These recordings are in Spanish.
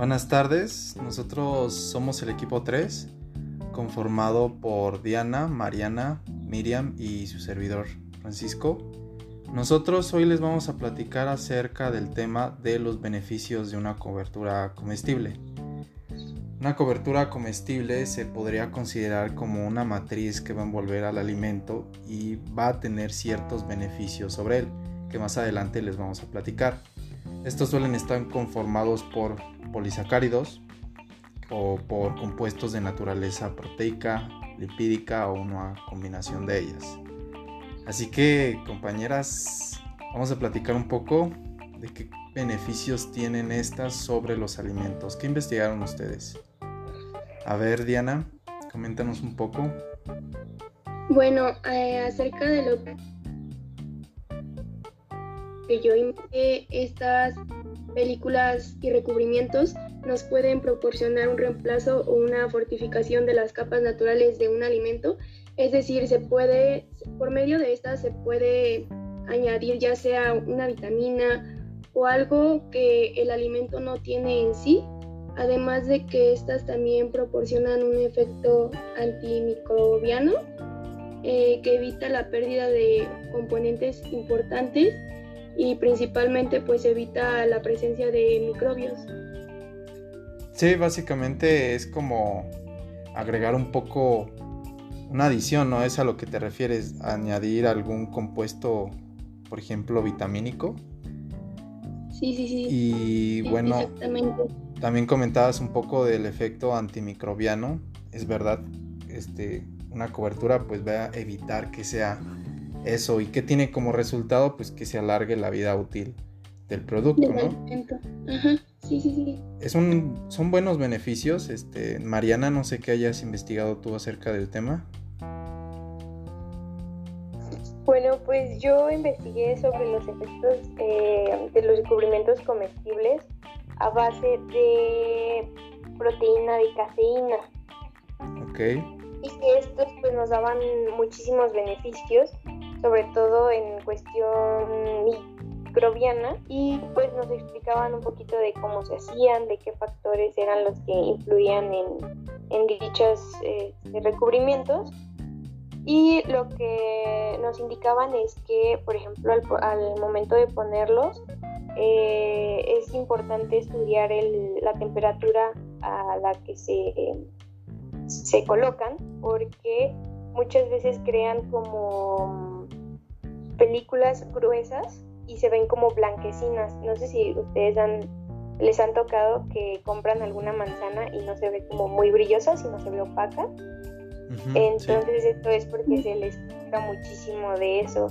Buenas tardes, nosotros somos el equipo 3, conformado por Diana, Mariana, Miriam y su servidor Francisco. Nosotros hoy les vamos a platicar acerca del tema de los beneficios de una cobertura comestible. Una cobertura comestible se podría considerar como una matriz que va a envolver al alimento y va a tener ciertos beneficios sobre él, que más adelante les vamos a platicar. Estos suelen estar conformados por polisacáridos o por compuestos de naturaleza proteica, lipídica o una combinación de ellas. Así que, compañeras, vamos a platicar un poco de qué beneficios tienen estas sobre los alimentos. ¿Qué investigaron ustedes? A ver, Diana, coméntanos un poco. Bueno, eh, acerca de lo que yo investigué, estas películas y recubrimientos nos pueden proporcionar un reemplazo o una fortificación de las capas naturales de un alimento. Es decir, se puede, por medio de estas se puede añadir ya sea una vitamina o algo que el alimento no tiene en sí, además de que estas también proporcionan un efecto antimicrobiano eh, que evita la pérdida de componentes importantes y principalmente pues evita la presencia de microbios. Sí, básicamente es como agregar un poco una adición, ¿no? Es a lo que te refieres, añadir algún compuesto, por ejemplo, vitamínico. Sí, sí, sí. Y bueno, también comentabas un poco del efecto antimicrobiano. Es verdad, este, una cobertura pues va a evitar que sea eso y que tiene como resultado pues que se alargue la vida útil del producto, ¿no? Ajá, sí, sí, sí. Es un, son buenos beneficios. Este, Mariana, no sé qué hayas investigado tú acerca del tema. Bueno, pues yo investigué sobre los efectos eh, de los recubrimientos comestibles a base de proteína de caseína. Ok. Y que estos pues nos daban muchísimos beneficios sobre todo en cuestión microbiana y pues nos explicaban un poquito de cómo se hacían, de qué factores eran los que influían en, en dichos eh, recubrimientos. Y lo que nos indicaban es que, por ejemplo, al, momento de ponerlos, eh, es importante estudiar la temperatura a la que se, se colocan, porque muchas veces crean como películas gruesas y se ven como blanquecinas. No sé si ustedes han, les han tocado que compran alguna manzana y no se ve como muy brillosa, sino se ve opaca. Entonces esto es porque se les quita muchísimo de eso.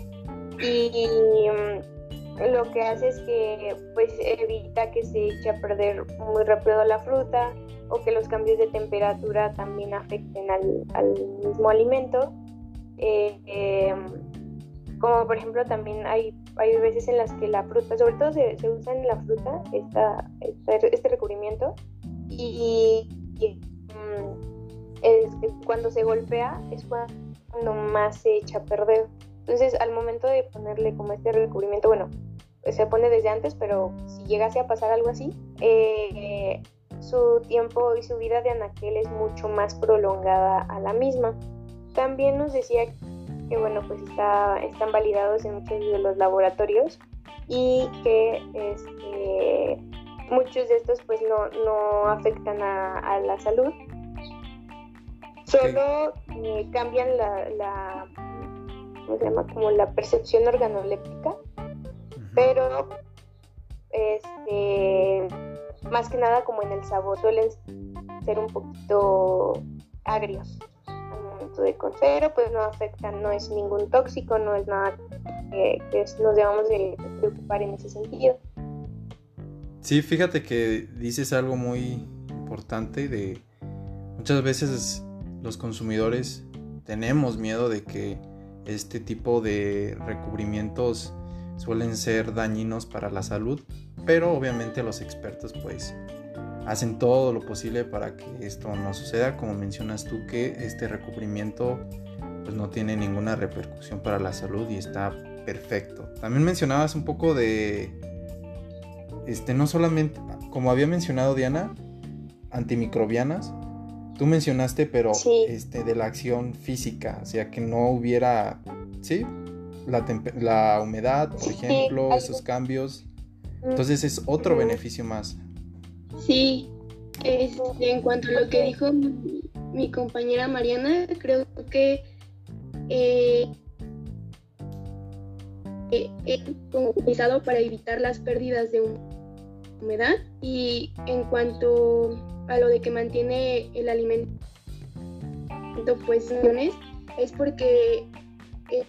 Y, mm, lo que hace es que pues evita que se eche a perder muy rápido la fruta o que los cambios de temperatura también afecten al, al mismo alimento. Eh, em, como por ejemplo también hay, hay veces en las que la fruta, sobre todo se, usa en la fruta esta, este recubrimiento y, mm, cuando se golpea es cuando más se echa a perder. Entonces al momento de ponerle como este recubrimiento, bueno, se pone desde antes, pero si llegase a pasar algo así, eh, su tiempo y su vida de anaquel es mucho más prolongada a la misma. También nos decía que bueno, pues está, están validados en muchos de los laboratorios y que este, muchos de estos pues no, no afectan a, la salud. Solo eh, cambian la, la, ¿cómo se llama? Como la percepción organoléptica, pero este, más que nada como en el sabor suelen ser un poquito agrios de cero, pues no afecta, no es ningún tóxico, no es nada que, nos debamos de preocupar en ese sentido. Sí, fíjate que dices algo muy importante de muchas veces los consumidores tenemos miedo de que este tipo de recubrimientos suelen ser dañinos para la salud, pero obviamente los expertos pues hacen todo lo posible para que esto no suceda, como mencionas tú que este recubrimiento pues no tiene ninguna repercusión para la salud y está perfecto. También mencionabas un poco de este, no solamente, como había mencionado Diana, antimicrobianas, tú mencionaste, pero este, de la acción física, o sea, que no hubiera, ¿sí? La, la humedad, por ejemplo, esos cambios. Entonces es otro beneficio más. Sí, este, en cuanto a lo que dijo mi, compañera Mariana, creo que eh, eh, es utilizado para evitar las pérdidas de humedad y en cuanto a lo de que mantiene el alimento pues es porque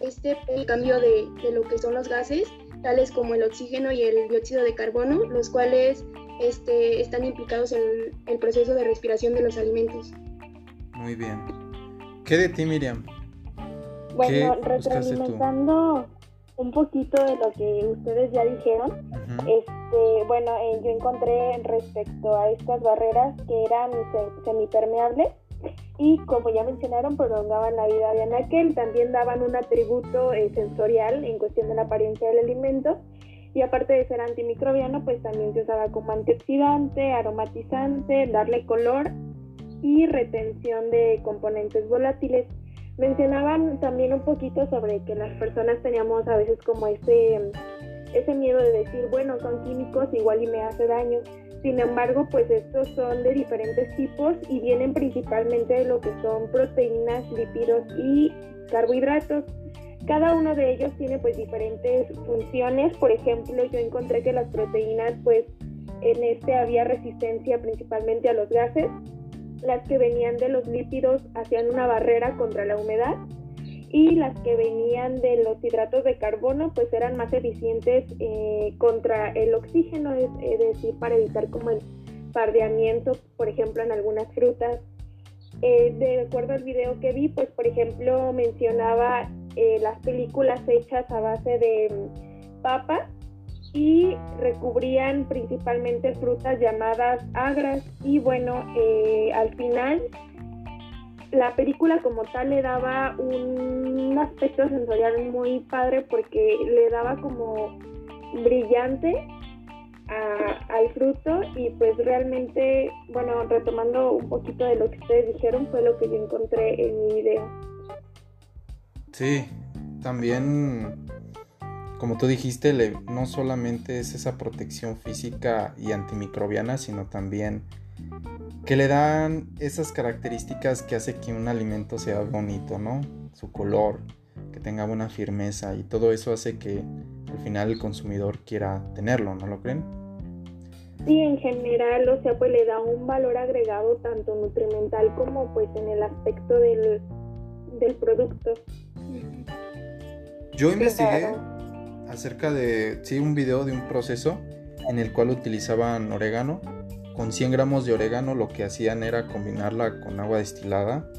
este cambio de, de, lo que son los gases tales como el oxígeno y el dióxido de carbono los cuales este, están implicados en el proceso de respiración de los alimentos. Muy bien. ¿Qué de ti, Miriam? Bueno, retroalimentando un poquito de lo que ustedes ya dijeron, este, bueno, eh, yo encontré respecto a estas barreras que eran semipermeables y como ya mencionaron, prolongaban la vida de anaquel, también daban un atributo eh, sensorial en cuestión de la apariencia del alimento y aparte de ser antimicrobiano, pues también se usaba como antioxidante, aromatizante, darle color y retención de componentes volátiles. Mencionaban también un poquito sobre que las personas teníamos a veces como ese, ese miedo de decir, bueno, son químicos, igual y me hace daño. Sin embargo, pues estos son de diferentes tipos y vienen principalmente de lo que son proteínas, lípidos y carbohidratos. Cada uno de ellos tiene pues diferentes funciones. Por ejemplo, yo encontré que las proteínas pues en este había resistencia principalmente a los gases. Las que venían de los lípidos hacían una barrera contra la humedad y las que venían de los hidratos de carbono pues eran más eficientes eh, contra el oxígeno, es, decir, para evitar como el pardeamiento, por ejemplo, en algunas frutas. Eh, de acuerdo al video que vi, pues por ejemplo mencionaba eh, las películas hechas a base de mm, papa y recubrían principalmente frutas llamadas agras y bueno, eh, al final la película como tal le daba un aspecto sensorial muy padre porque le daba como brillante al fruto y pues realmente, bueno, retomando un poquito de lo que ustedes dijeron, fue lo que yo encontré en mi video. Sí, también, como tú dijiste, no solamente es esa protección física y antimicrobiana, sino también que le dan esas características que hace que un alimento sea bonito, ¿no? Su color, que tenga buena firmeza y todo eso hace que al final el consumidor quiera tenerlo, ¿no lo creen? Sí, en general, o sea, pues le da un valor agregado tanto nutrimental como pues en el aspecto del, del producto. Yo investigué acerca de, sí, un video de un proceso en el cual utilizaban orégano. Con 100 gramos de orégano lo que hacían era combinarla con agua destilada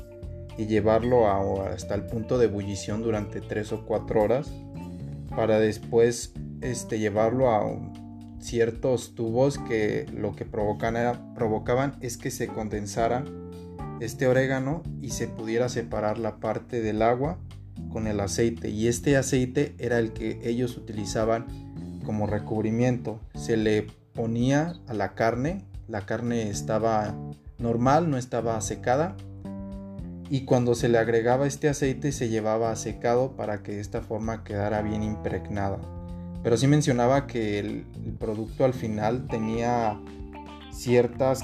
y llevarlo hasta el punto de ebullición durante 3 o 4 horas para después este, llevarlo a ciertos tubos que lo que provocan provocaban es que se condensara este orégano y se pudiera separar la parte del agua con el aceite y este aceite era el que ellos utilizaban como recubrimiento. Se le ponía a la carne, la carne estaba normal, no estaba secada y cuando se le agregaba este aceite se llevaba a secado para que de esta forma quedara bien impregnada. Pero sí mencionaba que el, producto al final tenía ciertas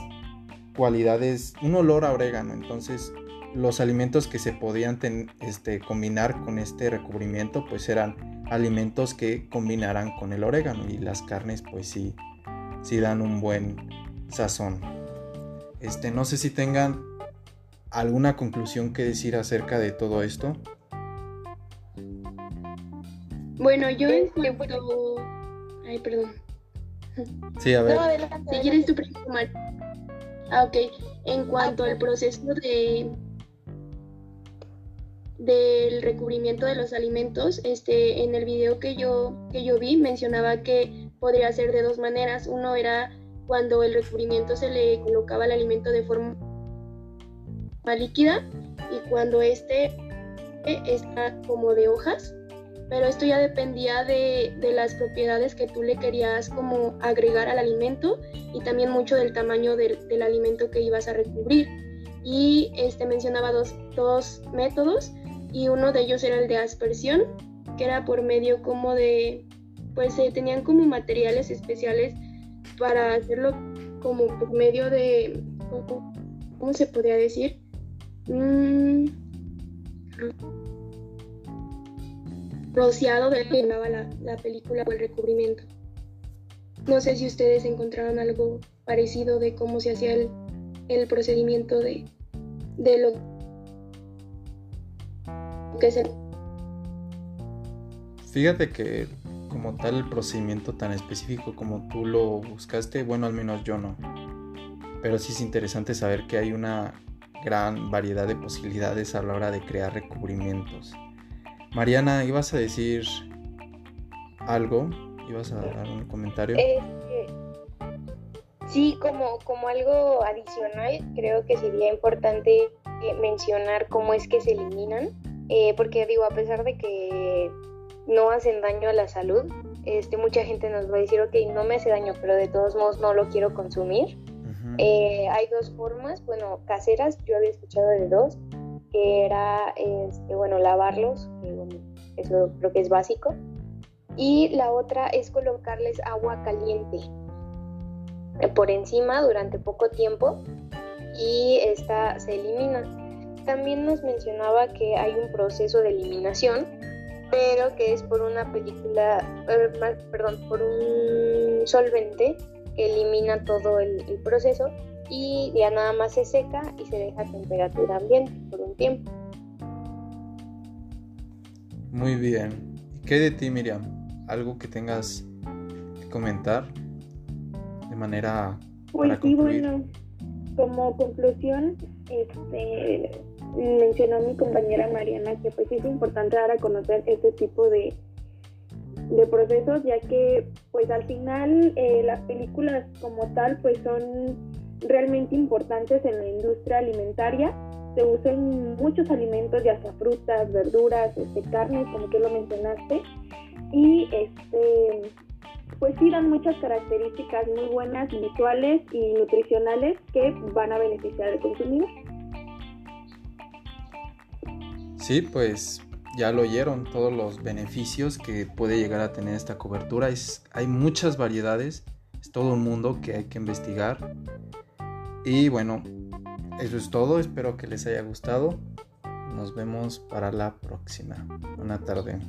cualidades, un olor a orégano, entonces los alimentos que se podían este, combinar con este recubrimiento pues eran alimentos que combinaran con el orégano y las carnes pues sí, sí dan un buen sazón. Este, no sé si tengan alguna conclusión que decir acerca de todo esto. Bueno, yo en cuanto... Ay, perdón. Sí, a ver. No, adelante, si quieres tu Ah, ok. En cuanto al proceso de del recubrimiento de los alimentos, este, en el video que yo, que yo vi mencionaba que podría ser de dos maneras. Uno era cuando el recubrimiento se le colocaba al alimento de forma líquida y cuando este está como de hojas. pero esto ya dependía de, las propiedades que tú le querías como agregar al alimento y también mucho del tamaño del, alimento que ibas a recubrir. Y este mencionaba dos, dos métodos y uno de ellos era el de aspersión, que era por medio como de, pues se tenían como materiales especiales para hacerlo como por medio de, ¿cómo, se podría decir? Mm, rociado de que la, la película o el recubrimiento. No sé si ustedes encontraron algo parecido de cómo se hacía el, el procedimiento de, de lo que se... Fíjate que como tal el procedimiento tan específico como tú lo buscaste, bueno, al menos yo no. Pero sí es interesante saber que hay una gran variedad de posibilidades a la hora de crear recubrimientos. Mariana, ¿ibas a decir algo? ¿Ibas a dar un comentario? Este, sí, como, como algo adicional, creo que sería importante eh, mencionar cómo es que se eliminan, eh, porque digo, a pesar de que no hacen daño a la salud, este, mucha gente nos va a decir, ok, no me hace daño, pero de todos modos no lo quiero consumir. Eh, hay dos formas, bueno, caseras, yo había escuchado de dos, que era, este, bueno, lavarlos, eso creo que es básico, y la otra es colocarles agua caliente por encima durante poco tiempo y esta se elimina. También nos mencionaba que hay un proceso de eliminación, pero que es por una película, eh, perdón, por un solvente que elimina todo el, el proceso y ya nada más se seca y se deja a temperatura ambiente por un tiempo. Muy bien. ¿Y qué de ti, Miriam? ¿Algo que tengas que comentar de manera... Pues sí, bueno, como conclusión, este, mencionó mi compañera Mariana que pues es importante dar a conocer este tipo de, de procesos, ya que pues al final eh, las películas como tal pues son realmente importantes en la industria alimentaria. Se usan muchos alimentos, ya sea frutas, verduras, este, carnes, como que lo mencionaste. Y este, pues sí dan muchas características muy buenas visuales y nutricionales que van a beneficiar al consumidor. Sí, pues ya lo oyeron todos los beneficios que puede llegar a tener esta cobertura. Es, hay muchas variedades, es todo un mundo que hay que investigar y bueno, eso es todo. Espero que les haya gustado. Nos vemos para la próxima. Buena tarde.